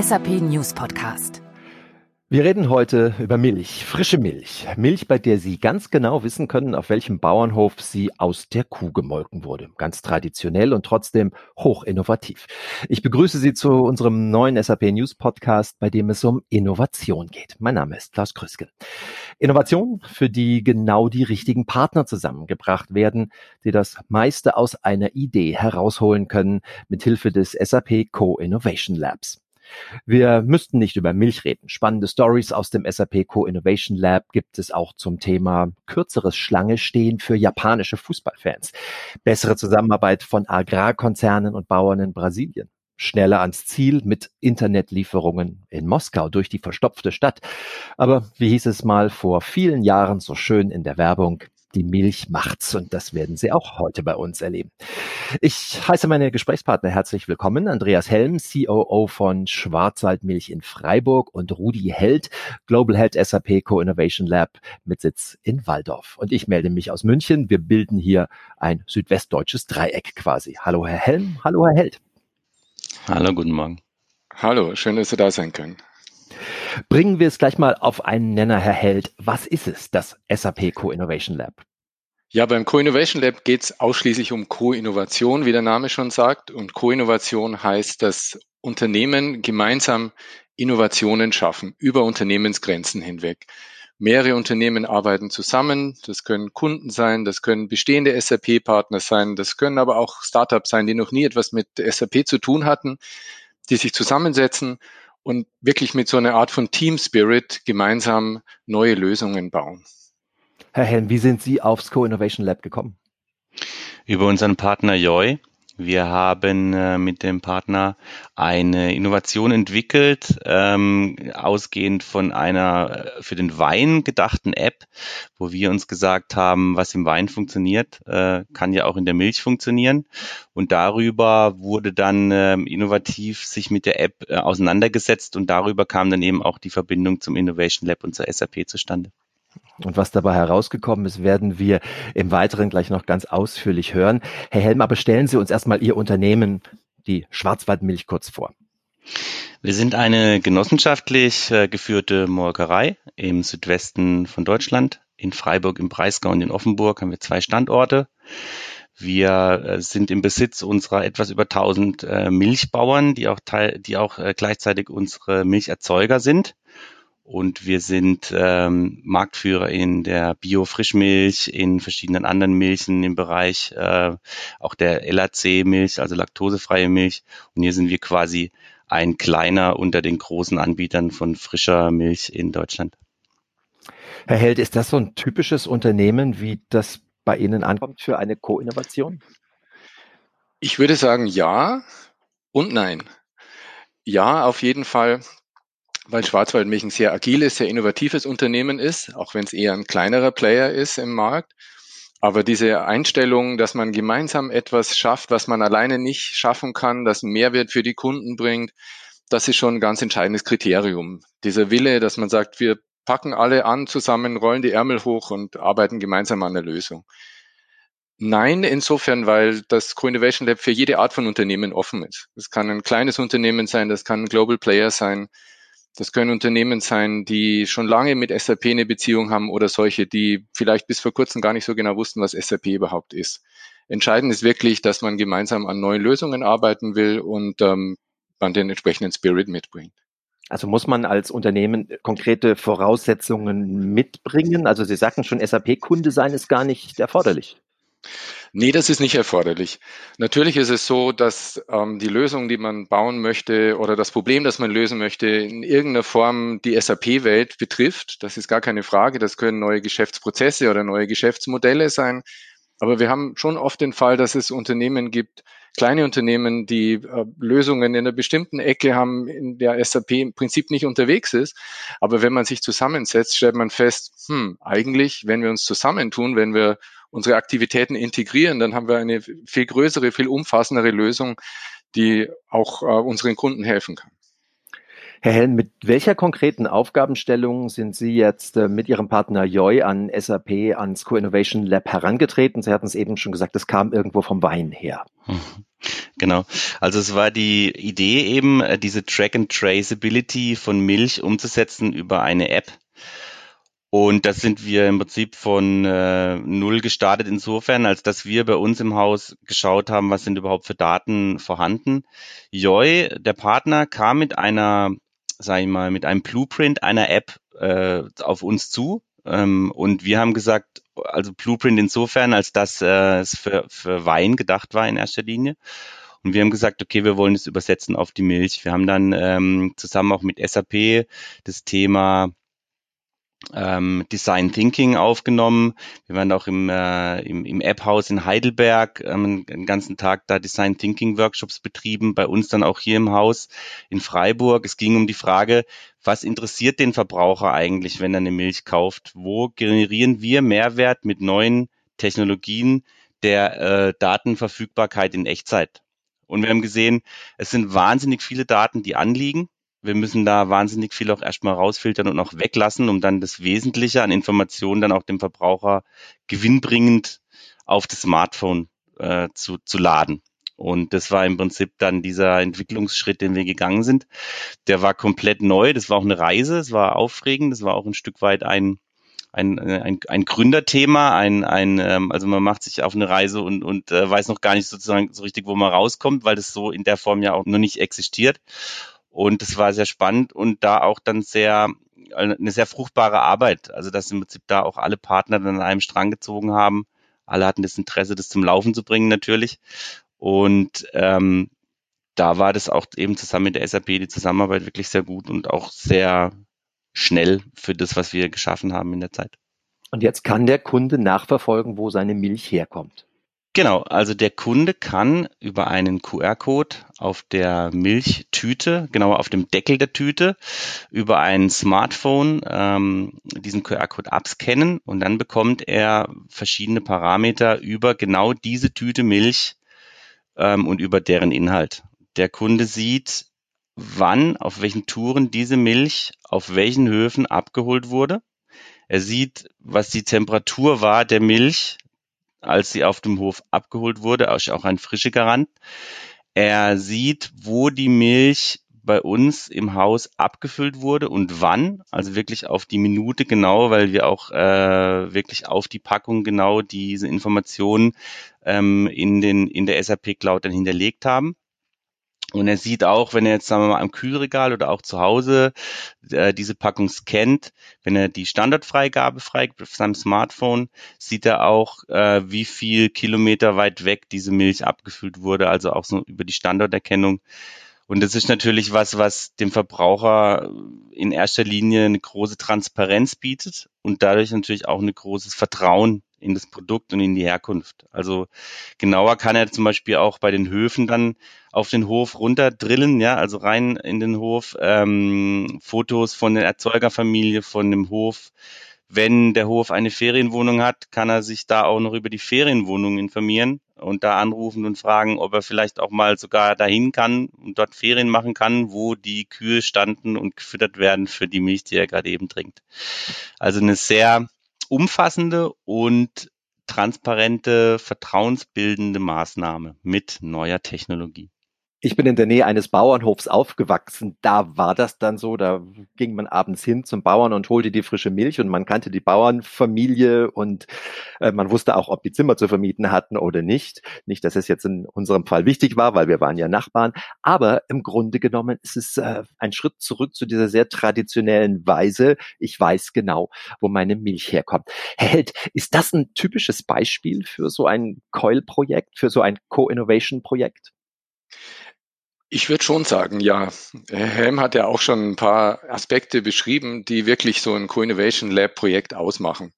SAP News Podcast. Wir reden heute über Milch, frische Milch. Milch, bei der Sie ganz genau wissen können, auf welchem Bauernhof sie aus der Kuh gemolken wurde. Ganz traditionell und trotzdem hoch innovativ. Ich begrüße Sie zu unserem neuen SAP News Podcast, bei dem es um Innovation geht. Mein Name ist Klaus Krüske. Innovation, für die genau die richtigen Partner zusammengebracht werden, die das meiste aus einer Idee herausholen können, mit Hilfe des SAP Co-Innovation Labs. Wir müssten nicht über Milch reden. Spannende Stories aus dem SAP Co-Innovation Lab gibt es auch zum Thema kürzeres Schlange stehen für japanische Fußballfans. Bessere Zusammenarbeit von Agrarkonzernen und Bauern in Brasilien. Schneller ans Ziel mit Internetlieferungen in Moskau durch die verstopfte Stadt. Aber wie hieß es mal vor vielen Jahren so schön in der Werbung? Die Milch macht's und das werden Sie auch heute bei uns erleben. Ich heiße meine Gesprächspartner herzlich willkommen. Andreas Helm, COO von Schwarzwaldmilch in Freiburg und Rudi Held, Global Head SAP Co-Innovation Lab mit Sitz in Waldorf. Und ich melde mich aus München. Wir bilden hier ein südwestdeutsches Dreieck quasi. Hallo Herr Helm, hallo Herr Held. Hallo, guten Morgen. Hallo, schön, dass Sie da sein können. Bringen wir es gleich mal auf einen Nenner, Herr Held. Was ist es, das SAP Co-Innovation Lab? Ja, beim Co-Innovation Lab geht es ausschließlich um Co-Innovation, wie der Name schon sagt. Und Co-Innovation heißt, dass Unternehmen gemeinsam Innovationen schaffen über Unternehmensgrenzen hinweg. Mehrere Unternehmen arbeiten zusammen. Das können Kunden sein, das können bestehende SAP-Partner sein, das können aber auch Startups sein, die noch nie etwas mit SAP zu tun hatten, die sich zusammensetzen und wirklich mit so einer Art von Team Spirit gemeinsam neue Lösungen bauen. Herr Helm, wie sind Sie aufs Co-Innovation Lab gekommen? Über unseren Partner Joy. Wir haben äh, mit dem Partner eine Innovation entwickelt, ähm, ausgehend von einer äh, für den Wein gedachten App, wo wir uns gesagt haben, was im Wein funktioniert, äh, kann ja auch in der Milch funktionieren. Und darüber wurde dann äh, innovativ sich mit der App äh, auseinandergesetzt und darüber kam dann eben auch die Verbindung zum Innovation Lab und zur SAP zustande. Und was dabei herausgekommen ist, werden wir im Weiteren gleich noch ganz ausführlich hören. Herr Helm, aber stellen Sie uns erstmal Ihr Unternehmen, die Schwarzwaldmilch, kurz vor. Wir sind eine genossenschaftlich äh, geführte Molkerei im Südwesten von Deutschland. In Freiburg, im Breisgau und in Offenburg haben wir zwei Standorte. Wir äh, sind im Besitz unserer etwas über 1000 äh, Milchbauern, die auch, teil, die auch gleichzeitig unsere Milcherzeuger sind und wir sind ähm, Marktführer in der Bio-Frischmilch, in verschiedenen anderen Milchen im Bereich äh, auch der LAC-Milch, also laktosefreie Milch. Und hier sind wir quasi ein kleiner unter den großen Anbietern von frischer Milch in Deutschland. Herr Held, ist das so ein typisches Unternehmen, wie das bei Ihnen ankommt für eine Co-Innovation? Ich würde sagen ja und nein. Ja, auf jeden Fall weil Schwarzwaldmilch ein sehr agiles, sehr innovatives Unternehmen ist, auch wenn es eher ein kleinerer Player ist im Markt. Aber diese Einstellung, dass man gemeinsam etwas schafft, was man alleine nicht schaffen kann, das Mehrwert für die Kunden bringt, das ist schon ein ganz entscheidendes Kriterium. Dieser Wille, dass man sagt, wir packen alle an zusammen, rollen die Ärmel hoch und arbeiten gemeinsam an der Lösung. Nein, insofern, weil das Co-Innovation Lab für jede Art von Unternehmen offen ist. Das kann ein kleines Unternehmen sein, das kann ein Global Player sein, das können Unternehmen sein, die schon lange mit SAP eine Beziehung haben oder solche, die vielleicht bis vor kurzem gar nicht so genau wussten, was SAP überhaupt ist. Entscheidend ist wirklich, dass man gemeinsam an neuen Lösungen arbeiten will und ähm, man den entsprechenden Spirit mitbringt. Also muss man als Unternehmen konkrete Voraussetzungen mitbringen? Also Sie sagten schon, SAP-Kunde sein ist gar nicht erforderlich. Nee, das ist nicht erforderlich. Natürlich ist es so, dass ähm, die Lösung, die man bauen möchte oder das Problem, das man lösen möchte, in irgendeiner Form die SAP-Welt betrifft. Das ist gar keine Frage. Das können neue Geschäftsprozesse oder neue Geschäftsmodelle sein. Aber wir haben schon oft den Fall, dass es Unternehmen gibt, kleine Unternehmen, die äh, Lösungen in einer bestimmten Ecke haben, in der SAP im Prinzip nicht unterwegs ist. Aber wenn man sich zusammensetzt, stellt man fest, hm, eigentlich, wenn wir uns zusammentun, wenn wir unsere Aktivitäten integrieren, dann haben wir eine viel größere, viel umfassendere Lösung, die auch äh, unseren Kunden helfen kann. Herr Helm, mit welcher konkreten Aufgabenstellung sind Sie jetzt äh, mit Ihrem Partner Joy an SAP, ans Co-Innovation Lab herangetreten? Sie hatten es eben schon gesagt, es kam irgendwo vom Wein her. Genau. Also es war die Idee eben, äh, diese Track and Traceability von Milch umzusetzen über eine App. Und das sind wir im Prinzip von äh, null gestartet insofern, als dass wir bei uns im Haus geschaut haben, was sind überhaupt für Daten vorhanden. Joy, der Partner, kam mit einer, sag ich mal, mit einem Blueprint einer App äh, auf uns zu. Ähm, und wir haben gesagt, also Blueprint insofern, als dass äh, es für, für Wein gedacht war in erster Linie. Und wir haben gesagt, okay, wir wollen es übersetzen auf die Milch. Wir haben dann ähm, zusammen auch mit SAP das Thema ähm, Design Thinking aufgenommen. Wir waren auch im, äh, im, im App-Haus in Heidelberg ähm, den ganzen Tag da Design Thinking Workshops betrieben, bei uns dann auch hier im Haus in Freiburg. Es ging um die Frage, was interessiert den Verbraucher eigentlich, wenn er eine Milch kauft? Wo generieren wir Mehrwert mit neuen Technologien der äh, Datenverfügbarkeit in Echtzeit? Und wir haben gesehen, es sind wahnsinnig viele Daten, die anliegen wir müssen da wahnsinnig viel auch erstmal rausfiltern und auch weglassen, um dann das Wesentliche an Informationen dann auch dem Verbraucher gewinnbringend auf das Smartphone äh, zu, zu laden. Und das war im Prinzip dann dieser Entwicklungsschritt, den wir gegangen sind. Der war komplett neu. Das war auch eine Reise. Es war aufregend. Das war auch ein Stück weit ein, ein, ein, ein Gründerthema. Ein, ein, ähm, also man macht sich auf eine Reise und, und äh, weiß noch gar nicht sozusagen so richtig, wo man rauskommt, weil das so in der Form ja auch noch nicht existiert. Und es war sehr spannend und da auch dann sehr eine sehr fruchtbare Arbeit. Also dass im Prinzip da auch alle Partner dann an einem Strang gezogen haben. Alle hatten das Interesse, das zum Laufen zu bringen natürlich. Und ähm, da war das auch eben zusammen mit der SAP die Zusammenarbeit wirklich sehr gut und auch sehr schnell für das, was wir geschaffen haben in der Zeit. Und jetzt kann der Kunde nachverfolgen, wo seine Milch herkommt. Genau, also der Kunde kann über einen QR-Code auf der Milchtüte, genauer auf dem Deckel der Tüte, über ein Smartphone ähm, diesen QR-Code abscannen und dann bekommt er verschiedene Parameter über genau diese Tüte Milch ähm, und über deren Inhalt. Der Kunde sieht, wann, auf welchen Touren diese Milch auf welchen Höfen abgeholt wurde. Er sieht, was die Temperatur war der Milch als sie auf dem Hof abgeholt wurde, auch ein frische Garant. Er sieht, wo die Milch bei uns im Haus abgefüllt wurde und wann, also wirklich auf die Minute genau, weil wir auch äh, wirklich auf die Packung genau diese Informationen ähm, in den in der SAP Cloud dann hinterlegt haben. Und er sieht auch, wenn er jetzt sagen wir mal am Kühlregal oder auch zu Hause äh, diese Packung scannt, wenn er die Standardfreigabe freigibt auf seinem Smartphone, sieht er auch, äh, wie viel Kilometer weit weg diese Milch abgefüllt wurde, also auch so über die Standorterkennung. Und das ist natürlich was, was dem Verbraucher in erster Linie eine große Transparenz bietet und dadurch natürlich auch ein großes Vertrauen in das Produkt und in die Herkunft. Also genauer kann er zum Beispiel auch bei den Höfen dann auf den Hof runterdrillen, ja, also rein in den Hof, ähm, Fotos von der Erzeugerfamilie, von dem Hof. Wenn der Hof eine Ferienwohnung hat, kann er sich da auch noch über die Ferienwohnung informieren und da anrufen und fragen, ob er vielleicht auch mal sogar dahin kann und dort Ferien machen kann, wo die Kühe standen und gefüttert werden für die Milch, die er gerade eben trinkt. Also eine sehr umfassende und transparente, vertrauensbildende Maßnahme mit neuer Technologie. Ich bin in der Nähe eines Bauernhofs aufgewachsen. Da war das dann so, da ging man abends hin zum Bauern und holte die frische Milch und man kannte die Bauernfamilie und äh, man wusste auch, ob die Zimmer zu vermieten hatten oder nicht. Nicht, dass es jetzt in unserem Fall wichtig war, weil wir waren ja Nachbarn. Aber im Grunde genommen ist es äh, ein Schritt zurück zu dieser sehr traditionellen Weise. Ich weiß genau, wo meine Milch herkommt. Herr Held, ist das ein typisches Beispiel für so ein Coil-Projekt, für so ein Co-Innovation-Projekt? Ich würde schon sagen, ja. Herr Helm hat ja auch schon ein paar Aspekte beschrieben, die wirklich so ein Co-Innovation Lab Projekt ausmachen.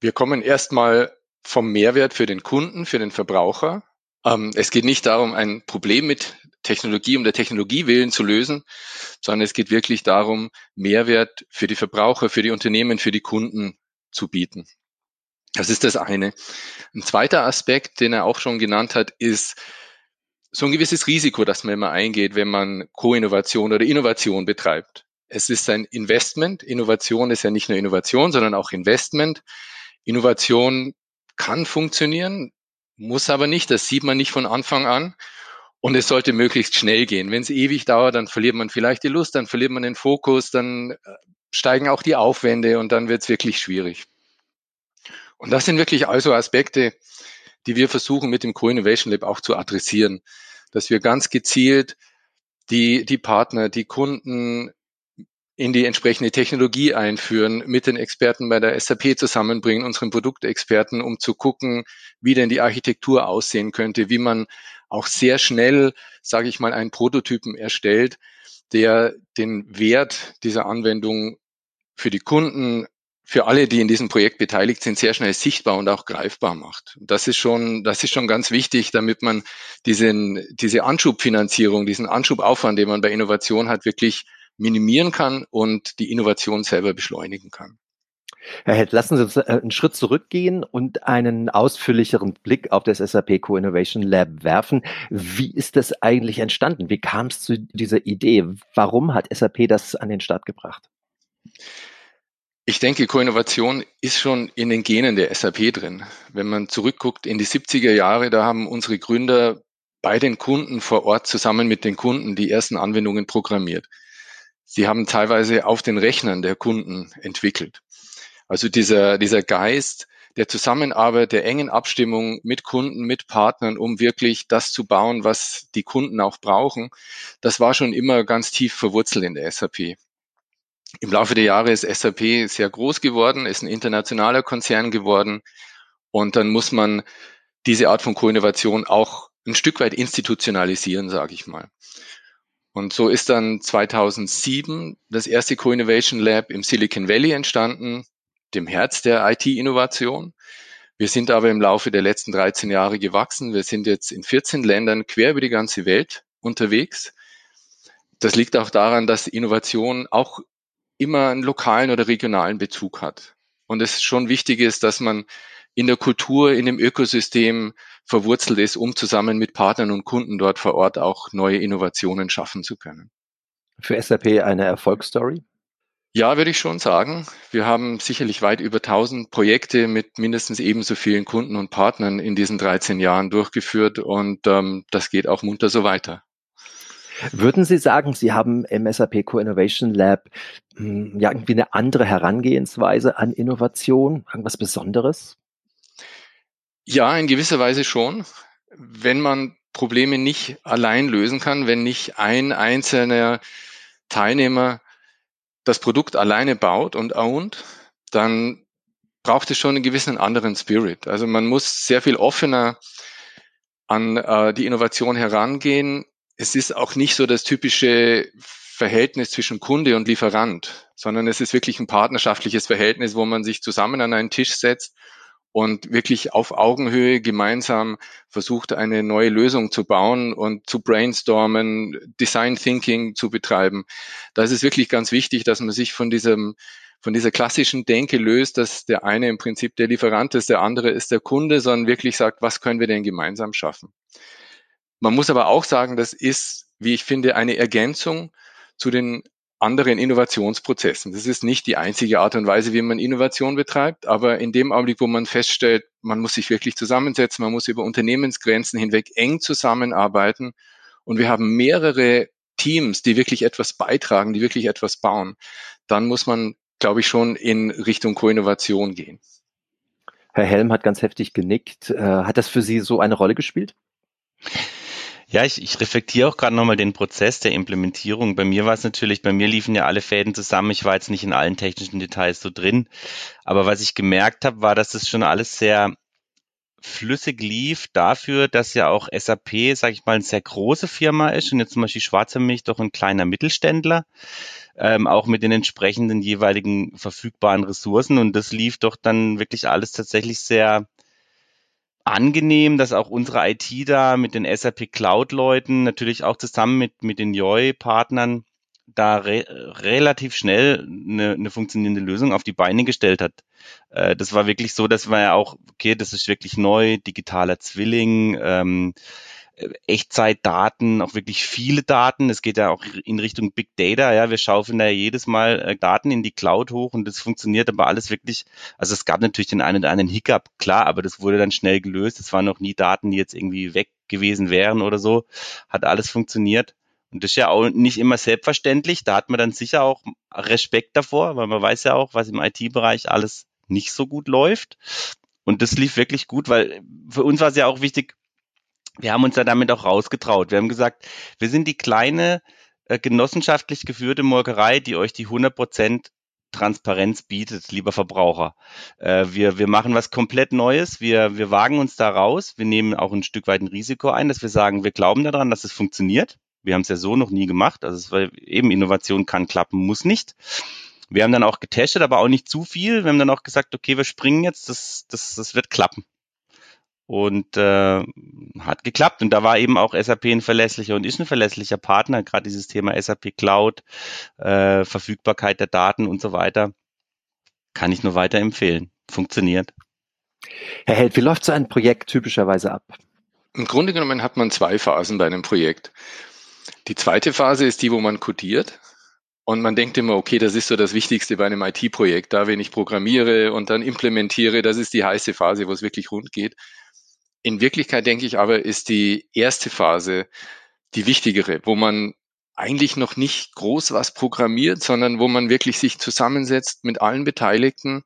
Wir kommen erstmal vom Mehrwert für den Kunden, für den Verbraucher. Ähm, es geht nicht darum, ein Problem mit Technologie um der Technologie willen zu lösen, sondern es geht wirklich darum, Mehrwert für die Verbraucher, für die Unternehmen, für die Kunden zu bieten. Das ist das eine. Ein zweiter Aspekt, den er auch schon genannt hat, ist, so ein gewisses Risiko, das man immer eingeht, wenn man Co-Innovation oder Innovation betreibt. Es ist ein Investment. Innovation ist ja nicht nur Innovation, sondern auch Investment. Innovation kann funktionieren, muss aber nicht. Das sieht man nicht von Anfang an. Und es sollte möglichst schnell gehen. Wenn es ewig dauert, dann verliert man vielleicht die Lust, dann verliert man den Fokus, dann äh, steigen auch die Aufwände und dann wird es wirklich schwierig. Und das sind wirklich also Aspekte, die wir versuchen mit dem Co-Innovation Lab auch zu adressieren, dass wir ganz gezielt die, die Partner, die Kunden in die entsprechende Technologie einführen, mit den Experten bei der SAP zusammenbringen, unseren Produktexperten, um zu gucken, wie denn die Architektur aussehen könnte, wie man auch sehr schnell, sage ich mal, einen Prototypen erstellt, der den Wert dieser Anwendung für die Kunden, für alle, die in diesem Projekt beteiligt sind, sehr schnell sichtbar und auch greifbar macht. Das ist schon, das ist schon ganz wichtig, damit man diesen, diese Anschubfinanzierung, diesen Anschubaufwand, den man bei Innovation hat, wirklich minimieren kann und die Innovation selber beschleunigen kann. Herr Held, lassen Sie uns äh, einen Schritt zurückgehen und einen ausführlicheren Blick auf das SAP Co-Innovation Lab werfen. Wie ist das eigentlich entstanden? Wie kam es zu dieser Idee? Warum hat SAP das an den Start gebracht? Ich denke, Co-Innovation ist schon in den Genen der SAP drin. Wenn man zurückguckt in die 70er Jahre, da haben unsere Gründer bei den Kunden vor Ort zusammen mit den Kunden die ersten Anwendungen programmiert. Sie haben teilweise auf den Rechnern der Kunden entwickelt. Also dieser, dieser Geist der Zusammenarbeit, der engen Abstimmung mit Kunden, mit Partnern, um wirklich das zu bauen, was die Kunden auch brauchen, das war schon immer ganz tief verwurzelt in der SAP. Im Laufe der Jahre ist SAP sehr groß geworden, ist ein internationaler Konzern geworden und dann muss man diese Art von Co-Innovation auch ein Stück weit institutionalisieren, sage ich mal. Und so ist dann 2007 das erste Co-Innovation Lab im Silicon Valley entstanden, dem Herz der IT-Innovation. Wir sind aber im Laufe der letzten 13 Jahre gewachsen. Wir sind jetzt in 14 Ländern quer über die ganze Welt unterwegs. Das liegt auch daran, dass Innovation auch immer einen lokalen oder regionalen Bezug hat. Und es schon wichtig ist, dass man in der Kultur, in dem Ökosystem verwurzelt ist, um zusammen mit Partnern und Kunden dort vor Ort auch neue Innovationen schaffen zu können. Für SAP eine Erfolgsstory? Ja, würde ich schon sagen. Wir haben sicherlich weit über 1000 Projekte mit mindestens ebenso vielen Kunden und Partnern in diesen 13 Jahren durchgeführt und ähm, das geht auch munter so weiter. Würden Sie sagen, Sie haben im SAP Co-Innovation Lab hm, ja irgendwie eine andere Herangehensweise an Innovation, irgendwas Besonderes? Ja, in gewisser Weise schon. Wenn man Probleme nicht allein lösen kann, wenn nicht ein einzelner Teilnehmer das Produkt alleine baut und ownt, dann braucht es schon einen gewissen anderen Spirit. Also man muss sehr viel offener an äh, die Innovation herangehen es ist auch nicht so das typische Verhältnis zwischen Kunde und Lieferant, sondern es ist wirklich ein partnerschaftliches Verhältnis, wo man sich zusammen an einen Tisch setzt und wirklich auf Augenhöhe gemeinsam versucht, eine neue Lösung zu bauen und zu brainstormen, Design Thinking zu betreiben. Da ist es wirklich ganz wichtig, dass man sich von diesem von dieser klassischen Denke löst, dass der eine im Prinzip der Lieferant ist, der andere ist der Kunde, sondern wirklich sagt, was können wir denn gemeinsam schaffen? Man muss aber auch sagen, das ist, wie ich finde, eine Ergänzung zu den anderen Innovationsprozessen. Das ist nicht die einzige Art und Weise, wie man Innovation betreibt, aber in dem Augenblick, wo man feststellt, man muss sich wirklich zusammensetzen, man muss über Unternehmensgrenzen hinweg eng zusammenarbeiten und wir haben mehrere Teams, die wirklich etwas beitragen, die wirklich etwas bauen, dann muss man, glaube ich, schon in Richtung Co-Innovation gehen. Herr Helm hat ganz heftig genickt. Äh, hat das für Sie so eine Rolle gespielt? Ja, ich, ich reflektiere auch gerade nochmal den Prozess der Implementierung. Bei mir war es natürlich, bei mir liefen ja alle Fäden zusammen. Ich war jetzt nicht in allen technischen Details so drin. Aber was ich gemerkt habe, war, dass das schon alles sehr flüssig lief dafür, dass ja auch SAP, sage ich mal, eine sehr große Firma ist und jetzt zum Beispiel Schwarze Milch doch ein kleiner Mittelständler, ähm, auch mit den entsprechenden jeweiligen verfügbaren Ressourcen und das lief doch dann wirklich alles tatsächlich sehr angenehm, dass auch unsere IT da mit den SAP Cloud-Leuten, natürlich auch zusammen mit, mit den JOI-Partnern, da re relativ schnell eine, eine funktionierende Lösung auf die Beine gestellt hat. Äh, das war wirklich so, dass man ja auch, okay, das ist wirklich neu, digitaler Zwilling, ähm, äh, Echtzeitdaten, auch wirklich viele Daten. Es geht ja auch in Richtung Big Data. Ja, wir schaufeln da jedes Mal äh, Daten in die Cloud hoch und das funktioniert aber alles wirklich. Also es gab natürlich den einen oder anderen Hiccup, klar, aber das wurde dann schnell gelöst. Es waren noch nie Daten, die jetzt irgendwie weg gewesen wären oder so. Hat alles funktioniert. Und das ist ja auch nicht immer selbstverständlich. Da hat man dann sicher auch Respekt davor, weil man weiß ja auch, was im IT-Bereich alles nicht so gut läuft. Und das lief wirklich gut, weil für uns war es ja auch wichtig, wir haben uns ja damit auch rausgetraut. Wir haben gesagt, wir sind die kleine äh, genossenschaftlich geführte Molkerei, die euch die 100 Prozent Transparenz bietet, lieber Verbraucher. Äh, wir, wir machen was komplett Neues. Wir, wir wagen uns da raus. Wir nehmen auch ein Stück weit ein Risiko ein, dass wir sagen, wir glauben daran, dass es funktioniert. Wir haben es ja so noch nie gemacht. Also es war eben Innovation kann klappen, muss nicht. Wir haben dann auch getestet, aber auch nicht zu viel. Wir haben dann auch gesagt, okay, wir springen jetzt, das, das, das wird klappen und äh, hat geklappt. Und da war eben auch SAP ein verlässlicher und ist ein verlässlicher Partner, gerade dieses Thema SAP Cloud, äh, Verfügbarkeit der Daten und so weiter, kann ich nur weiterempfehlen. Funktioniert. Herr Held, wie läuft so ein Projekt typischerweise ab? Im Grunde genommen hat man zwei Phasen bei einem Projekt. Die zweite Phase ist die, wo man codiert. Und man denkt immer, okay, das ist so das Wichtigste bei einem IT-Projekt. Da, wenn ich programmiere und dann implementiere, das ist die heiße Phase, wo es wirklich rund geht. In Wirklichkeit denke ich aber, ist die erste Phase die wichtigere, wo man eigentlich noch nicht groß was programmiert, sondern wo man wirklich sich zusammensetzt mit allen Beteiligten.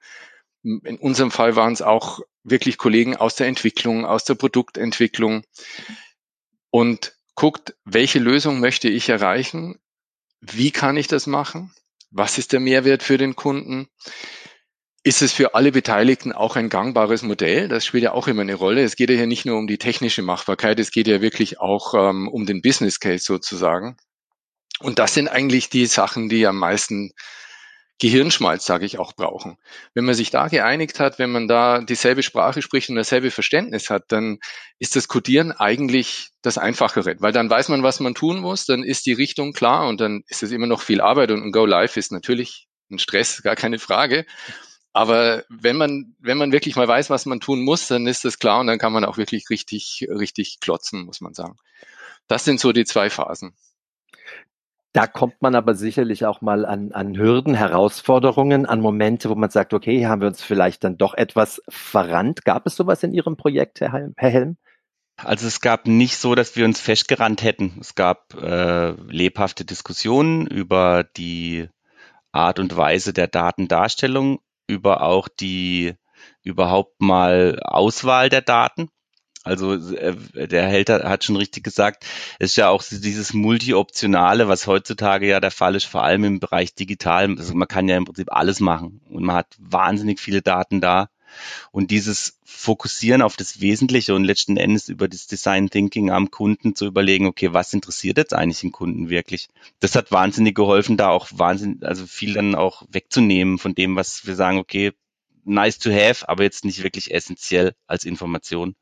In unserem Fall waren es auch wirklich Kollegen aus der Entwicklung, aus der Produktentwicklung und guckt, welche Lösung möchte ich erreichen? Wie kann ich das machen? Was ist der Mehrwert für den Kunden? Ist es für alle Beteiligten auch ein gangbares Modell. Das spielt ja auch immer eine Rolle. Es geht ja hier nicht nur um die technische Machbarkeit, es geht ja wirklich auch ähm, um den Business Case sozusagen. Und das sind eigentlich die Sachen, die am meisten Gehirnschmalz, sage ich, auch brauchen. Wenn man sich da geeinigt hat, wenn man da dieselbe Sprache spricht und dasselbe Verständnis hat, dann ist das Codieren eigentlich das Einfachere, weil dann weiß man, was man tun muss, dann ist die Richtung klar und dann ist es immer noch viel Arbeit und ein Go Live ist natürlich ein Stress, gar keine Frage. Aber wenn man, wenn man wirklich mal weiß, was man tun muss, dann ist das klar und dann kann man auch wirklich richtig, richtig klotzen, muss man sagen. Das sind so die zwei Phasen. Da kommt man aber sicherlich auch mal an, an Hürden, Herausforderungen, an Momente, wo man sagt, okay, hier haben wir uns vielleicht dann doch etwas verrannt. Gab es sowas in Ihrem Projekt, Herr Helm? Herr Helm? Also es gab nicht so, dass wir uns festgerannt hätten. Es gab äh, lebhafte Diskussionen über die Art und Weise der Datendarstellung über auch die überhaupt mal Auswahl der Daten. Also äh, der Hälter hat schon richtig gesagt, es ist ja auch dieses Multi-Optionale, was heutzutage ja der Fall ist, vor allem im Bereich digital. Also man kann ja im Prinzip alles machen und man hat wahnsinnig viele Daten da. Und dieses Fokussieren auf das Wesentliche und letzten Endes über das Design Thinking am Kunden zu überlegen, okay, was interessiert jetzt eigentlich den Kunden wirklich? Das hat wahnsinnig geholfen, da auch wahnsinnig, also viel dann auch wegzunehmen von dem, was wir sagen, okay, nice to have, aber jetzt nicht wirklich essentiell als Information.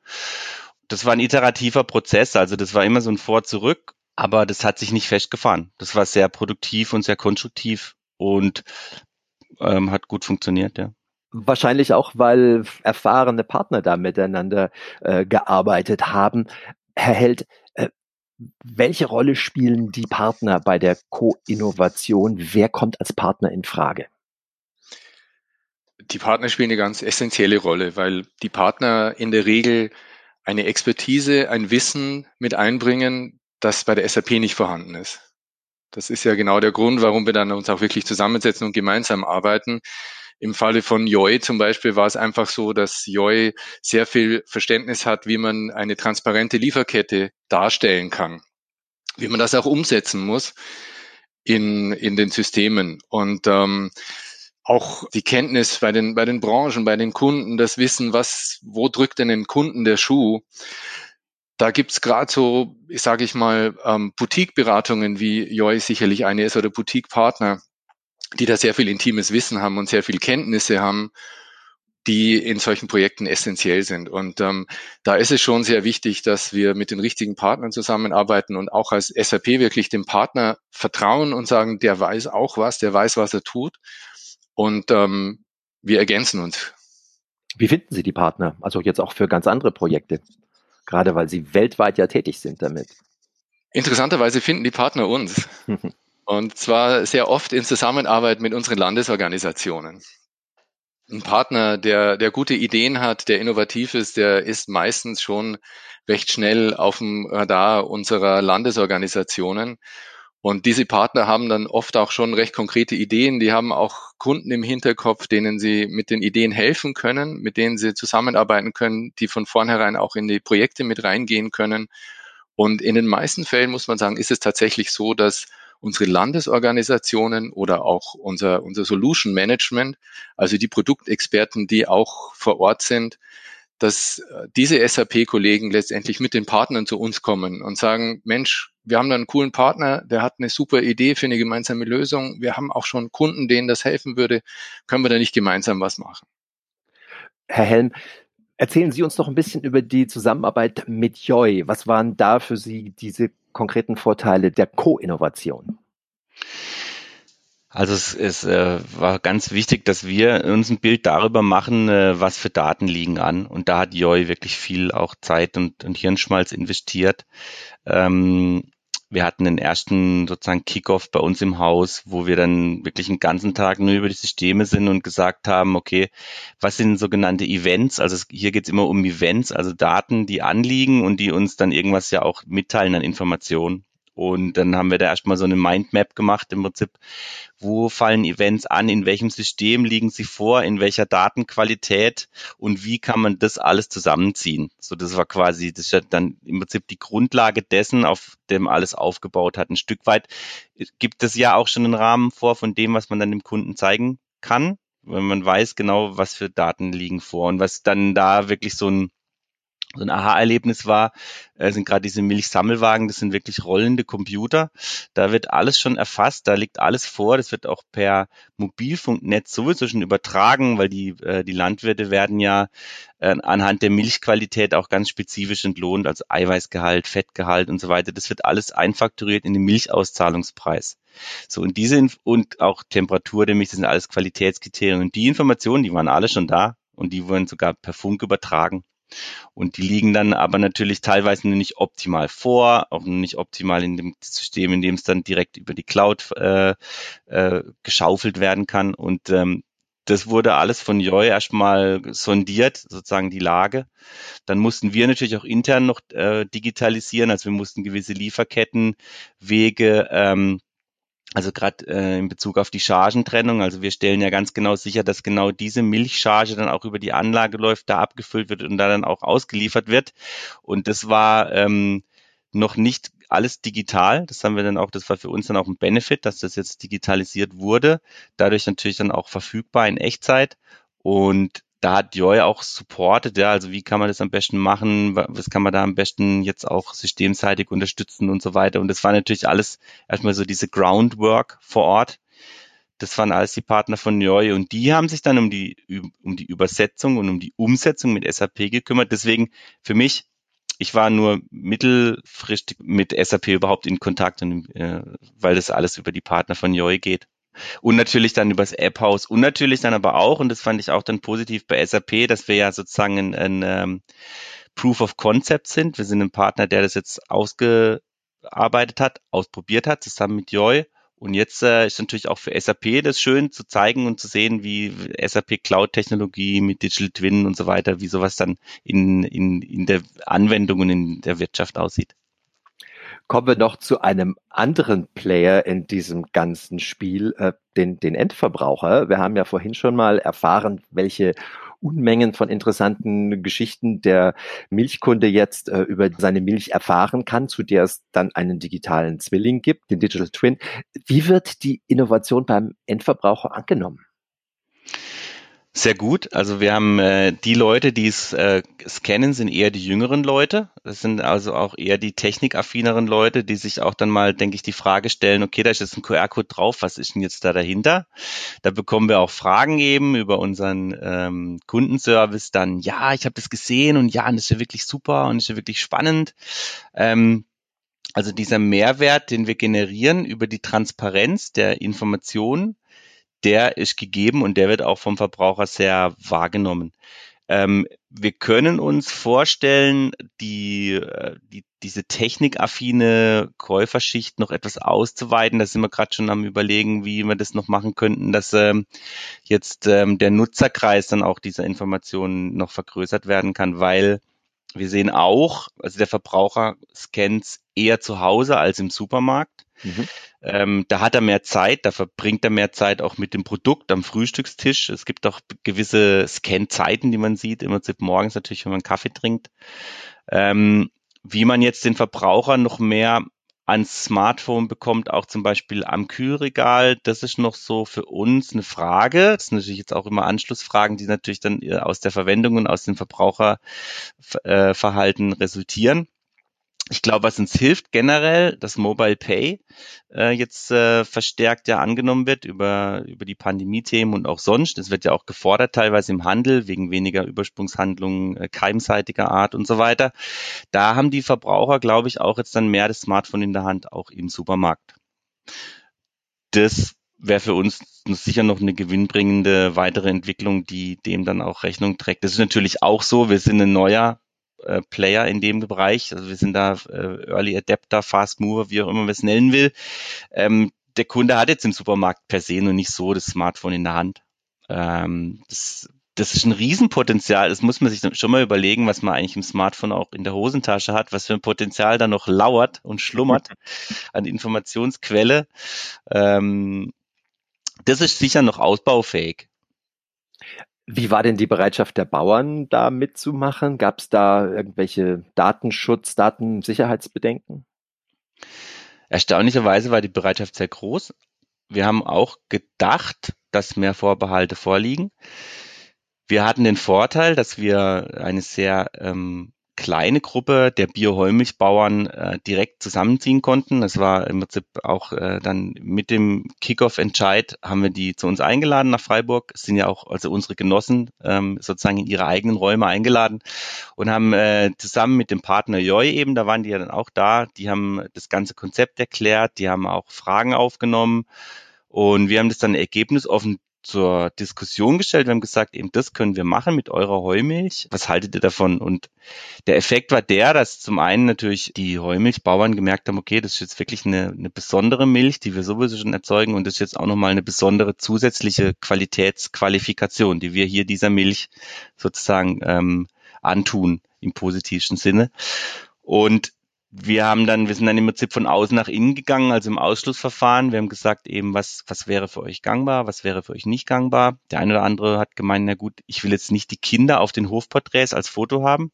Das war ein iterativer Prozess, also das war immer so ein Vor-Zurück, aber das hat sich nicht festgefahren. Das war sehr produktiv und sehr konstruktiv und ähm, hat gut funktioniert, ja. Wahrscheinlich auch, weil erfahrene Partner da miteinander äh, gearbeitet haben. Herr Held, äh, welche Rolle spielen die Partner bei der Co-Innovation? Wer kommt als Partner in Frage? Die Partner spielen eine ganz essentielle Rolle, weil die Partner in der Regel eine Expertise, ein Wissen mit einbringen, das bei der SAP nicht vorhanden ist. Das ist ja genau der Grund, warum wir dann uns auch wirklich zusammensetzen und gemeinsam arbeiten. Im Falle von Joy zum Beispiel war es einfach so, dass Joy sehr viel Verständnis hat, wie man eine transparente Lieferkette darstellen kann, wie man das auch umsetzen muss in, in den Systemen. Und ähm, auch die Kenntnis bei den, bei den Branchen, bei den Kunden, das Wissen, was, wo drückt denn den Kunden der Schuh? Da gibt's gerade so, ich sage ich mal, ähm, Boutique-Beratungen, wie Joy sicherlich eine ist, oder Boutique-Partner, die da sehr viel intimes Wissen haben und sehr viel Kenntnisse haben, die in solchen Projekten essentiell sind. Und ähm, da ist es schon sehr wichtig, dass wir mit den richtigen Partnern zusammenarbeiten und auch als SAP wirklich dem Partner vertrauen und sagen, der weiß auch was, der weiß, was er tut. Und ähm, wir ergänzen uns. Wie finden Sie die Partner? Also jetzt auch für ganz andere Projekte. gerade weil Sie weltweit ja tätig sind damit. Interessanterweise finden die Partner uns. Und zwar sehr oft in Zusammenarbeit mit unseren Landesorganisationen. Ein Partner, der, der gute Ideen hat, der innovativ ist, der ist meistens schon recht schnell auf dem Radar unserer Landesorganisationen. Und diese Partner haben dann oft auch schon recht konkrete Ideen. Die haben auch Kunden im Hinterkopf, denen sie mit den Ideen helfen können, mit denen sie zusammenarbeiten können, die von vornherein auch in die Projekte mit reingehen können. Und in den meisten Fällen muss man sagen, ist es tatsächlich so, dass unsere Landesorganisationen oder auch unser, unser Solution Management, also die Produktexperten, die auch vor Ort sind, dass äh, diese SAP-Kollegen letztendlich mit den Partnern zu uns kommen und sagen, Mensch, wir haben da einen coolen Partner, der hat eine super Idee für eine gemeinsame Lösung. Wir haben auch schon Kunden, denen das helfen würde. Können wir da nicht gemeinsam was machen? Herr Helm, erzählen Sie uns doch ein bisschen über die Zusammenarbeit mit Joy. Was waren da für Sie diese konkreten Vorteile der Co-Innovation? Also es, es äh, war ganz wichtig, dass wir uns ein Bild darüber machen, äh, was für Daten liegen an. Und da hat Joy wirklich viel auch Zeit und, und Hirnschmalz investiert. Ähm, wir hatten den ersten sozusagen Kickoff bei uns im Haus, wo wir dann wirklich einen ganzen Tag nur über die Systeme sind und gesagt haben, okay, was sind sogenannte Events? Also hier geht es immer um Events, also Daten, die anliegen und die uns dann irgendwas ja auch mitteilen an Informationen. Und dann haben wir da erstmal so eine Mindmap gemacht im Prinzip. Wo fallen Events an? In welchem System liegen sie vor? In welcher Datenqualität? Und wie kann man das alles zusammenziehen? So, das war quasi, das ist dann im Prinzip die Grundlage dessen, auf dem alles aufgebaut hat. Ein Stück weit gibt es ja auch schon einen Rahmen vor von dem, was man dann dem Kunden zeigen kann wenn man weiß genau, was für Daten liegen vor und was dann da wirklich so ein so ein Aha-Erlebnis war, äh, sind gerade diese Milchsammelwagen, das sind wirklich rollende Computer. Da wird alles schon erfasst, da liegt alles vor, das wird auch per Mobilfunknetz sowieso schon übertragen, weil die, äh, die Landwirte werden ja äh, anhand der Milchqualität auch ganz spezifisch entlohnt, also Eiweißgehalt, Fettgehalt und so weiter. Das wird alles einfakturiert in den Milchauszahlungspreis. So, und diese und auch Temperatur der Milch, das sind alles Qualitätskriterien. Und die Informationen, die waren alle schon da und die wurden sogar per Funk übertragen. Und die liegen dann aber natürlich teilweise nicht optimal vor, auch nicht optimal in dem System, in dem es dann direkt über die Cloud äh, äh, geschaufelt werden kann. Und ähm, das wurde alles von Joy erstmal sondiert, sozusagen die Lage. Dann mussten wir natürlich auch intern noch äh, digitalisieren, also wir mussten gewisse Lieferkettenwege ähm, also gerade äh, in Bezug auf die Chargentrennung, also wir stellen ja ganz genau sicher, dass genau diese Milchcharge dann auch über die Anlage läuft, da abgefüllt wird und da dann auch ausgeliefert wird. Und das war ähm, noch nicht alles digital. Das haben wir dann auch, das war für uns dann auch ein Benefit, dass das jetzt digitalisiert wurde. Dadurch natürlich dann auch verfügbar in Echtzeit. Und da hat Joy auch supportet, ja, also wie kann man das am besten machen, was kann man da am besten jetzt auch systemseitig unterstützen und so weiter. Und das war natürlich alles erstmal so diese Groundwork vor Ort. Das waren alles die Partner von Joy und die haben sich dann um die, um die Übersetzung und um die Umsetzung mit SAP gekümmert. Deswegen für mich, ich war nur mittelfristig mit SAP überhaupt in Kontakt, und, äh, weil das alles über die Partner von Joy geht. Und natürlich dann übers App-Haus und natürlich dann aber auch, und das fand ich auch dann positiv bei SAP, dass wir ja sozusagen ein, ein ähm, Proof of Concept sind. Wir sind ein Partner, der das jetzt ausgearbeitet hat, ausprobiert hat, zusammen mit Joy. Und jetzt äh, ist natürlich auch für SAP das schön zu zeigen und zu sehen, wie SAP Cloud-Technologie mit Digital Twin und so weiter, wie sowas dann in, in, in der Anwendung und in der Wirtschaft aussieht. Kommen wir noch zu einem anderen Player in diesem ganzen Spiel, äh, den, den Endverbraucher. Wir haben ja vorhin schon mal erfahren, welche Unmengen von interessanten Geschichten der Milchkunde jetzt äh, über seine Milch erfahren kann, zu der es dann einen digitalen Zwilling gibt, den Digital Twin. Wie wird die Innovation beim Endverbraucher angenommen? Sehr gut. Also wir haben äh, die Leute, die es äh, scannen, sind eher die jüngeren Leute. Das sind also auch eher die technikaffineren Leute, die sich auch dann mal, denke ich, die Frage stellen, okay, da ist jetzt ein QR-Code drauf, was ist denn jetzt da dahinter? Da bekommen wir auch Fragen eben über unseren ähm, Kundenservice dann, ja, ich habe das gesehen und ja, und das ist ja wirklich super und das ist ja wirklich spannend. Ähm, also dieser Mehrwert, den wir generieren über die Transparenz der Informationen, der ist gegeben und der wird auch vom Verbraucher sehr wahrgenommen. Ähm, wir können uns vorstellen, die, äh, die, diese technikaffine Käuferschicht noch etwas auszuweiten. Da sind wir gerade schon am überlegen, wie wir das noch machen könnten, dass ähm, jetzt ähm, der Nutzerkreis dann auch dieser Informationen noch vergrößert werden kann, weil wir sehen auch, also der Verbraucher scannt eher zu Hause als im Supermarkt. Mhm. Ähm, da hat er mehr Zeit, da verbringt er mehr Zeit auch mit dem Produkt am Frühstückstisch. Es gibt auch gewisse Scan-Zeiten, die man sieht, im Prinzip morgens natürlich, wenn man Kaffee trinkt. Ähm, wie man jetzt den Verbraucher noch mehr ans Smartphone bekommt, auch zum Beispiel am Kühlregal. Das ist noch so für uns eine Frage. Das sind natürlich jetzt auch immer Anschlussfragen, die natürlich dann äh, aus der Verwendung und aus dem Verbraucherverhalten resultieren ich glaube, was uns hilft generell, dass Mobile Pay äh, jetzt äh, verstärkt ja angenommen wird über, über die Pandemie-Themen und auch sonst. Es wird ja auch gefordert teilweise im Handel wegen weniger Übersprungshandlungen äh, keimseitiger Art und so weiter. Da haben die Verbraucher, glaube ich, auch jetzt dann mehr das Smartphone in der Hand, auch im Supermarkt. Das wäre für uns sicher noch eine gewinnbringende weitere Entwicklung, die dem dann auch Rechnung trägt. Das ist natürlich auch so. Wir sind ein neuer äh, Player in dem Bereich. Also wir sind da äh, Early Adapter, Fast Mover, wie auch immer man es nennen will. Ähm, der Kunde hat jetzt im Supermarkt per se noch nicht so das Smartphone in der Hand. Ähm, das, das ist ein Riesenpotenzial. Das muss man sich schon mal überlegen, was man eigentlich im Smartphone auch in der Hosentasche hat, was für ein Potenzial da noch lauert und schlummert an Informationsquelle. Ähm, das ist sicher noch ausbaufähig. Wie war denn die Bereitschaft der Bauern, da mitzumachen? Gab es da irgendwelche Datenschutz, Datensicherheitsbedenken? Erstaunlicherweise war die Bereitschaft sehr groß. Wir haben auch gedacht, dass mehr Vorbehalte vorliegen. Wir hatten den Vorteil, dass wir eine sehr ähm, kleine Gruppe der Bio-Heumilchbauern äh, direkt zusammenziehen konnten. Das war im Prinzip auch äh, dann mit dem Kickoff-Entscheid haben wir die zu uns eingeladen nach Freiburg. Es sind ja auch also unsere Genossen ähm, sozusagen in ihre eigenen Räume eingeladen und haben äh, zusammen mit dem Partner Joy eben, da waren die ja dann auch da, die haben das ganze Konzept erklärt, die haben auch Fragen aufgenommen und wir haben das dann ergebnisoffen zur Diskussion gestellt. Wir haben gesagt, eben das können wir machen mit eurer Heumilch. Was haltet ihr davon? Und der Effekt war der, dass zum einen natürlich die Heumilchbauern gemerkt haben, okay, das ist jetzt wirklich eine, eine besondere Milch, die wir sowieso schon erzeugen und das ist jetzt auch nochmal eine besondere zusätzliche Qualitätsqualifikation, die wir hier dieser Milch sozusagen ähm, antun im positivsten Sinne. Und wir haben dann, wir sind dann im Prinzip von außen nach innen gegangen, also im Ausschlussverfahren. Wir haben gesagt eben, was, was wäre für euch gangbar, was wäre für euch nicht gangbar. Der eine oder andere hat gemeint, na gut, ich will jetzt nicht die Kinder auf den Hofporträts als Foto haben.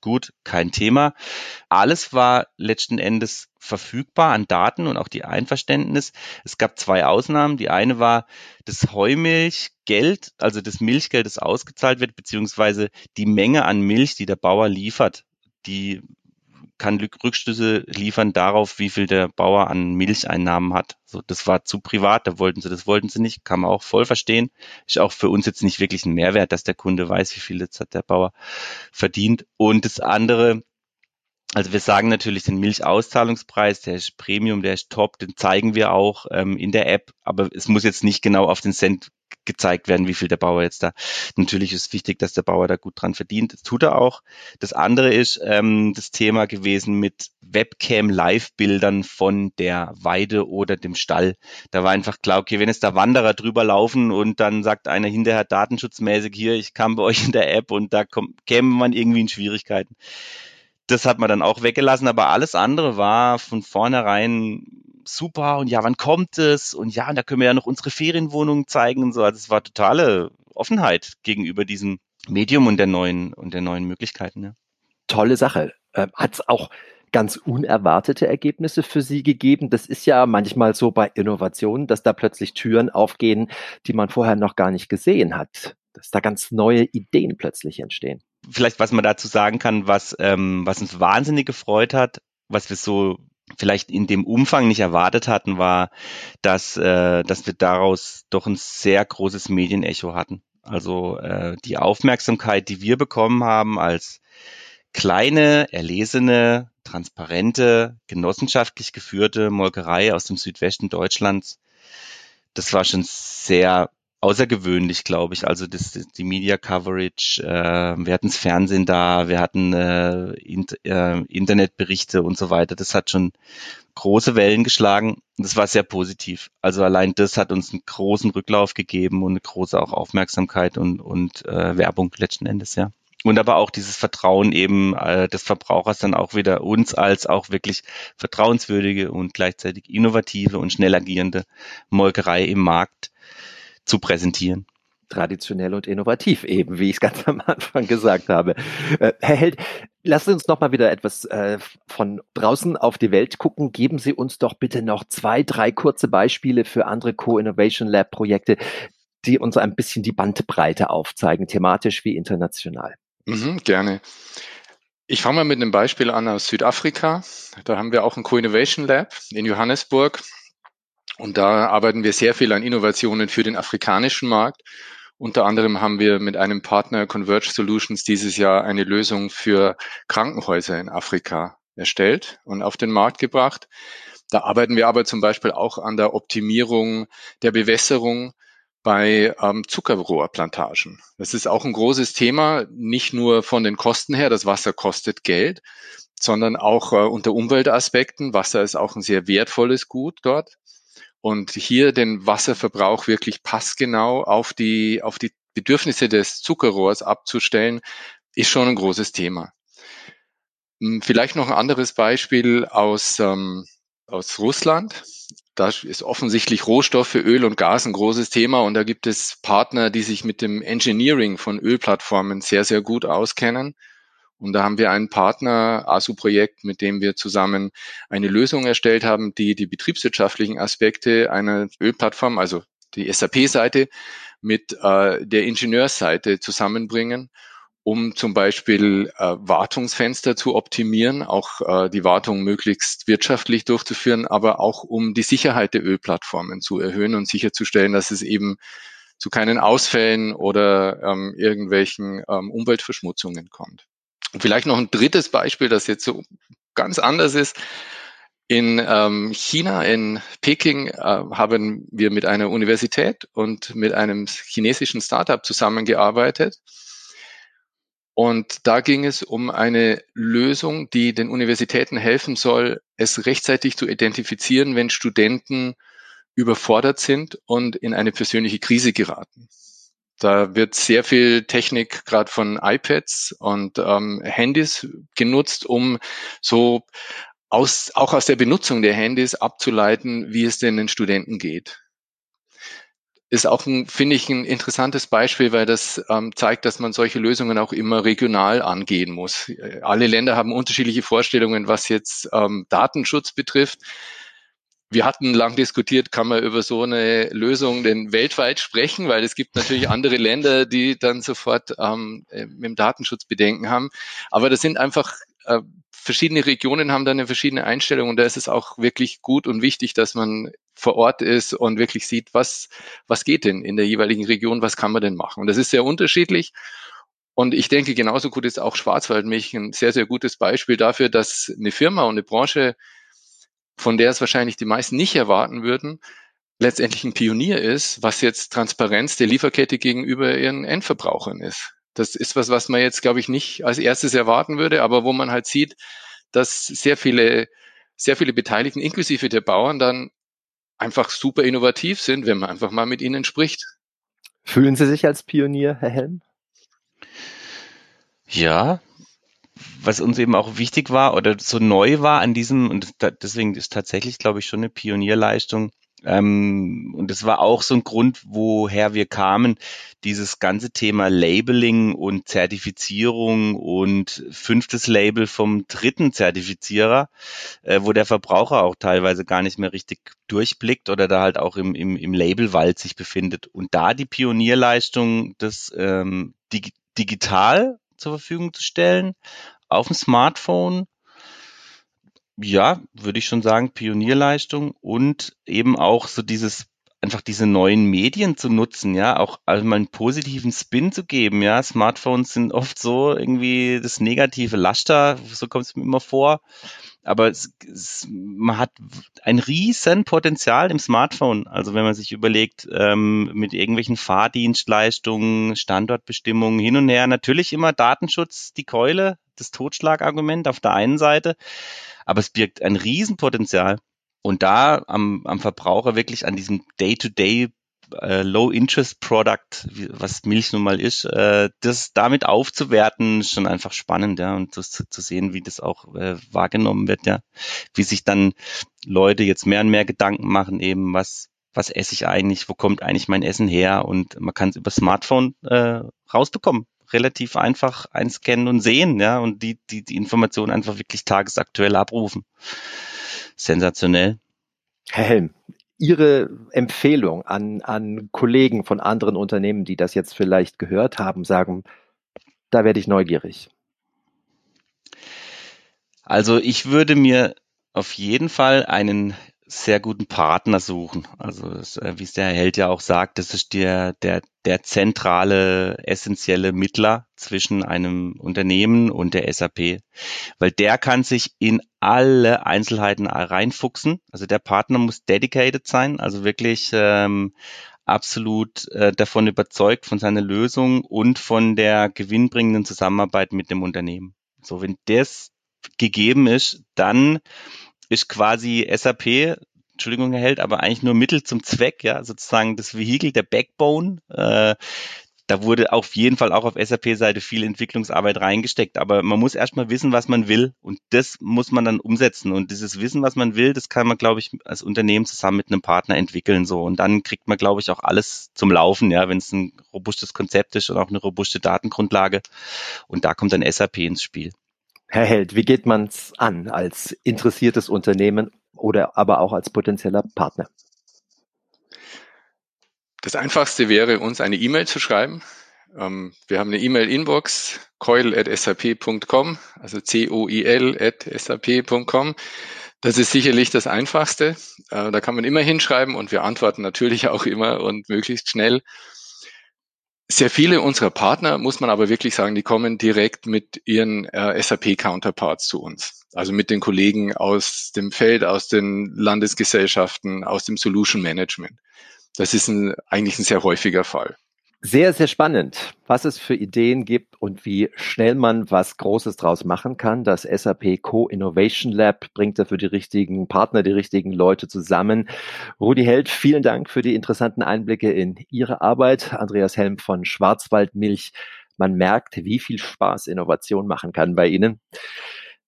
Gut, kein Thema. Alles war letzten Endes verfügbar an Daten und auch die Einverständnis. Es gab zwei Ausnahmen. Die eine war das Heumilchgeld, also das Milchgeld, das ausgezahlt wird, beziehungsweise die Menge an Milch, die der Bauer liefert. Die kann Rückschlüsse liefern darauf, wie viel der Bauer an Milcheinnahmen hat. So, das war zu privat, da wollten sie, das wollten sie nicht, kann man auch voll verstehen. Ist auch für uns jetzt nicht wirklich ein Mehrwert, dass der Kunde weiß, wie viel jetzt hat der Bauer verdient. Und das andere, also wir sagen natürlich den Milchauszahlungspreis, der ist Premium, der ist top, den zeigen wir auch ähm, in der App, aber es muss jetzt nicht genau auf den Cent gezeigt werden, wie viel der Bauer jetzt da. Natürlich ist wichtig, dass der Bauer da gut dran verdient. Das tut er auch. Das andere ist ähm, das Thema gewesen mit Webcam-Live-Bildern von der Weide oder dem Stall. Da war einfach klar, okay, wenn jetzt da Wanderer drüber laufen und dann sagt einer hinterher datenschutzmäßig hier, ich kam bei euch in der App und da kommt, käme man irgendwie in Schwierigkeiten. Das hat man dann auch weggelassen, aber alles andere war von vornherein super und ja, wann kommt es? Und ja, und da können wir ja noch unsere Ferienwohnungen zeigen und so. Also es war totale Offenheit gegenüber diesem Medium und der neuen und der neuen Möglichkeiten. Ja. Tolle Sache. Äh, Hat es auch ganz unerwartete Ergebnisse für Sie gegeben? Das ist ja manchmal so bei Innovationen, dass da plötzlich Türen aufgehen, die man vorher noch gar nicht gesehen hat. Dass da ganz neue Ideen plötzlich entstehen. Vielleicht, was man dazu sagen kann, was, ähm, was uns wahnsinnig gefreut hat, was wir so vielleicht in dem Umfang nicht erwartet hatten, war, dass, äh, dass wir daraus doch ein sehr großes Medienecho hatten. Also äh, die Aufmerksamkeit, die wir bekommen haben als kleine, erlesene, transparente, genossenschaftlich geführte Molkerei aus dem Südwesten Deutschlands, das war schon sehr außergewöhnlich, glaube ich. Also das, die Media Coverage, äh, wir hatten das Fernsehen da, wir hatten äh, in, äh, Internetberichte und so weiter. Das hat schon große Wellen geschlagen. Das war sehr positiv. Also allein das hat uns einen großen Rücklauf gegeben und eine große auch Aufmerksamkeit und, und äh, Werbung letzten Endes, ja. Und aber auch dieses Vertrauen eben äh, des Verbrauchers dann auch wieder uns als auch wirklich vertrauenswürdige und gleichzeitig innovative und schnell agierende Molkerei im Markt zu präsentieren. Traditionell und innovativ eben, wie ich es ganz am Anfang gesagt habe. Äh, Herr Held, lassen Sie uns noch mal wieder etwas äh, von draußen auf die Welt gucken. Geben Sie uns doch bitte noch zwei, drei kurze Beispiele für andere Co-Innovation Lab Projekte, die uns ein bisschen die Bandbreite aufzeigen, thematisch wie international. Mhm, gerne. Ich fange mal mit einem Beispiel an aus Südafrika. Da haben wir auch ein Co-Innovation Lab in Johannesburg. Und da arbeiten wir sehr viel an Innovationen für den afrikanischen Markt. Unter anderem haben wir mit einem Partner Converge Solutions dieses Jahr eine Lösung für Krankenhäuser in Afrika erstellt und auf den Markt gebracht. Da arbeiten wir aber zum Beispiel auch an der Optimierung der Bewässerung bei ähm, Zuckerrohrplantagen. Das ist auch ein großes Thema, nicht nur von den Kosten her, das Wasser kostet Geld, sondern auch äh, unter Umweltaspekten. Wasser ist auch ein sehr wertvolles Gut dort. Und hier den Wasserverbrauch wirklich passgenau auf die, auf die Bedürfnisse des Zuckerrohrs abzustellen, ist schon ein großes Thema. Hm, vielleicht noch ein anderes Beispiel aus, ähm, aus Russland. Da ist offensichtlich Rohstoffe, Öl und Gas ein großes Thema und da gibt es Partner, die sich mit dem Engineering von Ölplattformen sehr, sehr gut auskennen. Und da haben wir einen Partner, ASU-Projekt, mit dem wir zusammen eine Lösung erstellt haben, die die betriebswirtschaftlichen Aspekte einer Ölplattform, also die SAP-Seite, mit äh, der Ingenieursseite zusammenbringen um zum Beispiel äh, Wartungsfenster zu optimieren, auch äh, die Wartung möglichst wirtschaftlich durchzuführen, aber auch um die Sicherheit der Ölplattformen zu erhöhen und sicherzustellen, dass es eben zu keinen Ausfällen oder ähm, irgendwelchen ähm, Umweltverschmutzungen kommt. Und vielleicht noch ein drittes Beispiel, das jetzt so ganz anders ist. In ähm, China, in Peking, äh, haben wir mit einer Universität und mit einem chinesischen Startup zusammengearbeitet und da ging es um eine Lösung, die den Universitäten helfen soll, es rechtzeitig zu identifizieren, wenn Studenten überfordert sind und in eine persönliche Krise geraten. Da wird sehr viel Technik gerade von iPads und ähm, Handys genutzt, um so aus, auch aus der Benutzung der Handys abzuleiten, wie es denn den Studenten geht ist auch, finde ich, ein interessantes Beispiel, weil das ähm, zeigt, dass man solche Lösungen auch immer regional angehen muss. Alle Länder haben unterschiedliche Vorstellungen, was jetzt ähm, Datenschutz betrifft. Wir hatten lang diskutiert, kann man über so eine Lösung denn weltweit sprechen, weil es gibt natürlich andere Länder, die dann sofort ähm, äh, mit dem Datenschutz Bedenken haben. Aber das sind einfach äh, verschiedene Regionen haben da eine verschiedene Einstellung und da ist es auch wirklich gut und wichtig, dass man vor Ort ist und wirklich sieht, was, was geht denn in der jeweiligen Region, was kann man denn machen. Und das ist sehr unterschiedlich. Und ich denke, genauso gut ist auch Schwarzwaldmilch ein sehr, sehr gutes Beispiel dafür, dass eine Firma und eine Branche, von der es wahrscheinlich die meisten nicht erwarten würden, letztendlich ein Pionier ist, was jetzt Transparenz der Lieferkette gegenüber ihren Endverbrauchern ist. Das ist was, was man jetzt, glaube ich, nicht als erstes erwarten würde, aber wo man halt sieht, dass sehr viele, sehr viele Beteiligten, inklusive der Bauern, dann einfach super innovativ sind, wenn man einfach mal mit ihnen spricht. Fühlen Sie sich als Pionier, Herr Helm? Ja, was uns eben auch wichtig war oder so neu war an diesem, und deswegen ist tatsächlich, glaube ich, schon eine Pionierleistung, ähm, und das war auch so ein Grund, woher wir kamen, dieses ganze Thema Labeling und Zertifizierung und fünftes Label vom dritten Zertifizierer, äh, wo der Verbraucher auch teilweise gar nicht mehr richtig durchblickt oder da halt auch im, im, im Labelwald sich befindet. Und da die Pionierleistung des ähm, dig digital zur Verfügung zu stellen, auf dem Smartphone ja, würde ich schon sagen, Pionierleistung und eben auch so dieses einfach diese neuen Medien zu nutzen, ja, auch also mal einen positiven Spin zu geben, ja. Smartphones sind oft so irgendwie das negative Laster, so kommt es mir immer vor. Aber es, es, man hat ein riesen Potenzial im Smartphone. Also wenn man sich überlegt, ähm, mit irgendwelchen Fahrdienstleistungen, Standortbestimmungen hin und her, natürlich immer Datenschutz die Keule, das Totschlagargument auf der einen Seite, aber es birgt ein Riesenpotenzial. Und da am, am Verbraucher wirklich an diesem Day-to-Day äh, Low-Interest-Product, was Milch nun mal ist, äh, das damit aufzuwerten, ist schon einfach spannend, ja, und das, zu sehen, wie das auch äh, wahrgenommen wird, ja, wie sich dann Leute jetzt mehr und mehr Gedanken machen, eben, was, was esse ich eigentlich, wo kommt eigentlich mein Essen her und man kann es über Smartphone äh, rausbekommen relativ einfach einscannen und sehen, ja, und die, die, die Informationen einfach wirklich tagesaktuell abrufen. Sensationell. Herr Helm, Ihre Empfehlung an, an Kollegen von anderen Unternehmen, die das jetzt vielleicht gehört haben, sagen, da werde ich neugierig? Also ich würde mir auf jeden Fall einen sehr guten Partner suchen. Also äh, wie es der Herr Held ja auch sagt, das ist der, der, der zentrale, essentielle Mittler zwischen einem Unternehmen und der SAP. Weil der kann sich in alle Einzelheiten reinfuchsen. Also der Partner muss dedicated sein, also wirklich ähm, absolut äh, davon überzeugt von seiner Lösung und von der gewinnbringenden Zusammenarbeit mit dem Unternehmen. So, wenn das gegeben ist, dann ist quasi SAP, Entschuldigung, Herr Held, aber eigentlich nur Mittel zum Zweck, ja, sozusagen das Vehikel, der Backbone. Äh, da wurde auf jeden Fall auch auf SAP-Seite viel Entwicklungsarbeit reingesteckt, aber man muss erstmal wissen, was man will und das muss man dann umsetzen und dieses Wissen, was man will, das kann man, glaube ich, als Unternehmen zusammen mit einem Partner entwickeln so und dann kriegt man, glaube ich, auch alles zum Laufen, ja, wenn es ein robustes Konzept ist und auch eine robuste Datengrundlage und da kommt dann SAP ins Spiel. Herr Held, wie geht man es an als interessiertes Unternehmen oder aber auch als potenzieller Partner? Das einfachste wäre, uns eine E-Mail zu schreiben. Ähm, wir haben eine E-Mail-Inbox, coil.sap.com, also C-O-I-L at sap.com. Das ist sicherlich das Einfachste. Äh, da kann man immer hinschreiben und wir antworten natürlich auch immer und möglichst schnell. Sehr viele unserer Partner, muss man aber wirklich sagen, die kommen direkt mit ihren äh, SAP-Counterparts zu uns. Also mit den Kollegen aus dem Feld, aus den Landesgesellschaften, aus dem Solution Management. Das ist ein, eigentlich ein sehr häufiger Fall. Sehr, sehr spannend, was es für Ideen gibt und wie schnell man was Großes draus machen kann. Das SAP Co-Innovation Lab bringt dafür die richtigen Partner, die richtigen Leute zusammen. Rudi Held, vielen Dank für die interessanten Einblicke in Ihre Arbeit. Andreas Helm von Schwarzwaldmilch. Man merkt, wie viel Spaß Innovation machen kann bei Ihnen.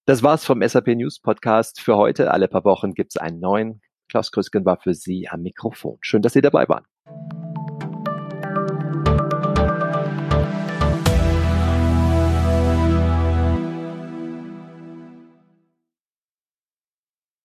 Das war's vom SAP News Podcast für heute. Alle paar Wochen gibt's einen neuen. Klaus Krüsken war für Sie am Mikrofon. Schön, dass Sie dabei waren.